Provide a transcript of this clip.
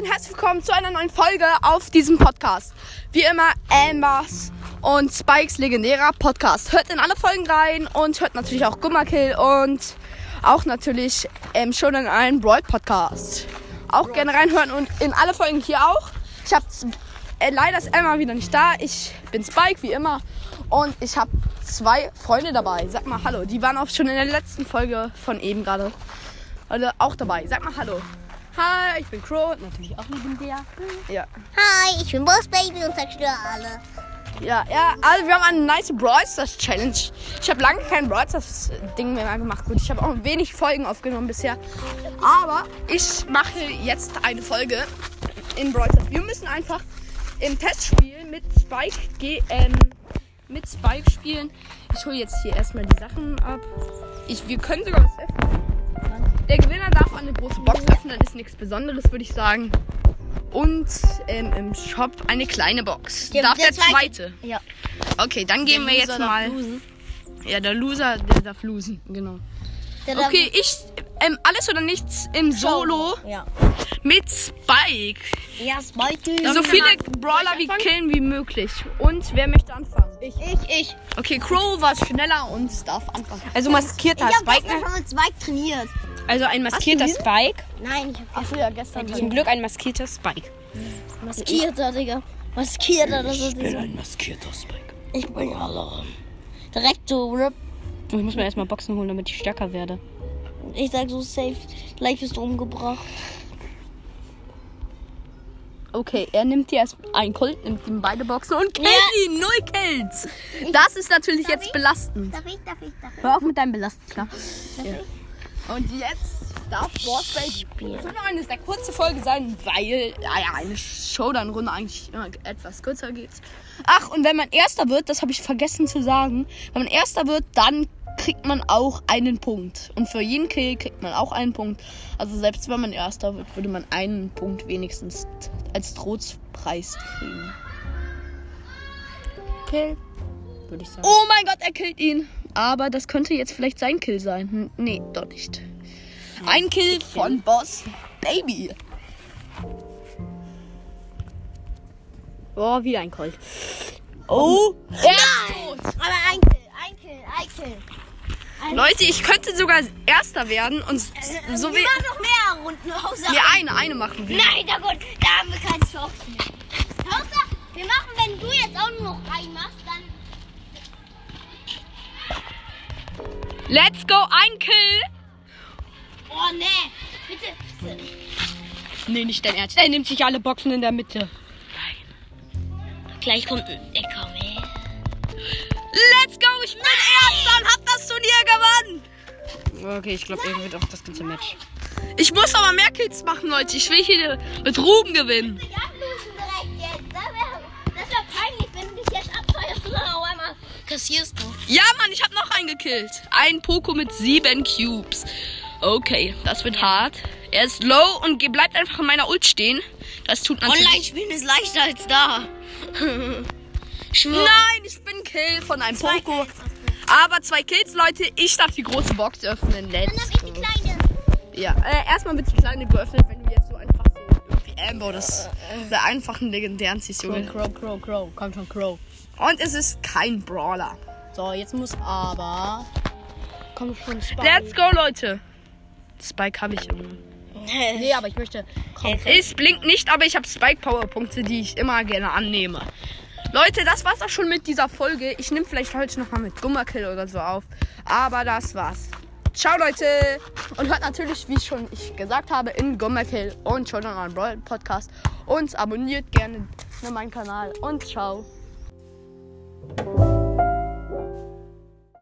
Leute und herzlich willkommen zu einer neuen Folge auf diesem Podcast. Wie immer Ambers und Spikes legendärer Podcast. Hört in alle Folgen rein und hört natürlich auch Gummakill und auch natürlich ähm, schon in einen Brawl Podcast. Auch gerne reinhören und in alle Folgen hier auch. Ich habe äh, leider ist Emma wieder nicht da. Ich bin Spike wie immer und ich habe zwei Freunde dabei. Sag mal Hallo. Die waren auch schon in der letzten Folge von eben gerade alle auch dabei. Sag mal Hallo. Hi, ich bin Crow, natürlich auch legendär. Ja. Hi, ich bin Boss Baby und zerstöre alle. Ja, ja, also wir haben eine nice Brawl Stars Challenge. Ich habe lange kein Brawl Stars Ding mehr gemacht. Gut, ich habe auch wenig Folgen aufgenommen bisher. Aber ich mache jetzt eine Folge in Brawl Stars. Wir müssen einfach im Testspiel mit Spike ähm, mit Spike spielen. Ich hole jetzt hier erstmal die Sachen ab. Ich, wir können sogar was öffnen. Der Gewinner darf eine große Box öffnen, das ist nichts Besonderes, würde ich sagen. Und ähm, im Shop eine kleine Box. Der- darf der der, zweite- zweite. Ja. Okay, dann gehen wir jetzt mal. Ja, der Loser, der darf losen, genau. Der darf- Okay, ich ähm, alles oder nichts im Solo Ja. mit Spike. Ja, Spike. So viele Brawler wie killen wie möglich. Und wer möchte anfangen? Ich. Ich, ich. Okay, Crow war schneller und darf anfangen. Also maskierter Ich habe Spike. gestern schon mit Spike trainiert. Also ein maskierter Hast du Spike. Nein, ich habe ja, gestern. Zum Glück ein maskierter Spike. maskierter, Digga. Maskierter, das ist dieser. ein maskierter Spike. Ich bin alle. Direkt so RIP. Ich muss mir erstmal Boxen holen, damit ich stärker werde. Ich sag so safe. Gleich du umgebracht. Okay, er nimmt jetzt ein Colt, nimmt ihm beide Boxen und killt Ja. ihn. Null Kills. Das ist natürlich jetzt ich? belastend. Darf ich, darf ich, darf ich? Hör auf mit deinem Belasten, klar. Und jetzt darf Baby. Es wird noch eine sehr kurze Folge sein, weil ja, ja, eine Showdown-Runde eigentlich immer etwas kürzer geht. Ach, und wenn man Erster wird, das habe ich vergessen zu sagen, wenn man Erster wird, dann kriegt man auch einen Punkt. Und für jeden Kill kriegt man auch einen Punkt. Also selbst wenn man Erster wird, würde man einen Punkt wenigstens als Trostpreis kriegen. Kill. Würde ich sagen. Oh mein Gott, er killt ihn. Aber das könnte jetzt vielleicht sein Kill sein. Hm, Nee, doch nicht. Ein Kill von Boss Baby. Oh, wieder ein Colt. Oh, er ist tot. Aber ein Kill, ein Kill, ein Kill. Leute, ich könnte sogar Erster werden und s- so wie. Wir machen noch mehr Runden. Außer Ja, eine, eine machen wir. Nein, na gut, da haben wir keine Chance mehr. Außer, wir machen, wenn du jetzt auch nur noch reinmachst, dann. Let's go, ein Kill. Oh, ne. Bitte. bitte. Nee, nicht dein Ernst. Er nimmt sich alle Boxen in der Mitte. Gleich kommt ein Ecker. Let's go, ich bin Okay, ich glaube, er wird auch das ganze Match. Ich muss aber mehr Kills machen, Leute. Ich will hier mit Ruben gewinnen. Ich. Das wäre das wär peinlich, wenn du dich jetzt einmal kassierst du. Ja, Mann, ich habe noch einen gekillt. Ein Poco mit sieben Cubes. Okay, das wird hart. Er ist low und ge- bleibt einfach in meiner Ult stehen. Das tut natürlich... Online spielen ist leichter als da. Nein, ich bin Kill von einem Poco. Aber zwei Kills, Leute. Ich darf die große Box öffnen. Let's Dann hab ich die kleine. Ja, äh, erstmal wird die kleine geöffnet, wenn du jetzt so einfach so irgendwie Amber das der einfachen legendären ziehst, Junge. Crow, Crow, Crow. Komm schon, Crow. Und es ist kein Brawler. So, jetzt muss aber. Komm schon, Spike. Let's go, Leute. Spike habe ich immer. Nee, aber ich möchte. Komm, Es blinkt nicht, aber ich habe Spike-Power-Punkte, die ich immer gerne annehme. Leute, das war's auch schon mit dieser Folge. Ich nehme vielleicht heute nochmal mit Gummakill oder so auf. Aber das war's. Ciao, Leute. Und hört natürlich, wie schon ich gesagt habe, in Gummakill und an einen Brawl Podcast. Und abonniert gerne meinen Kanal. Und ciao.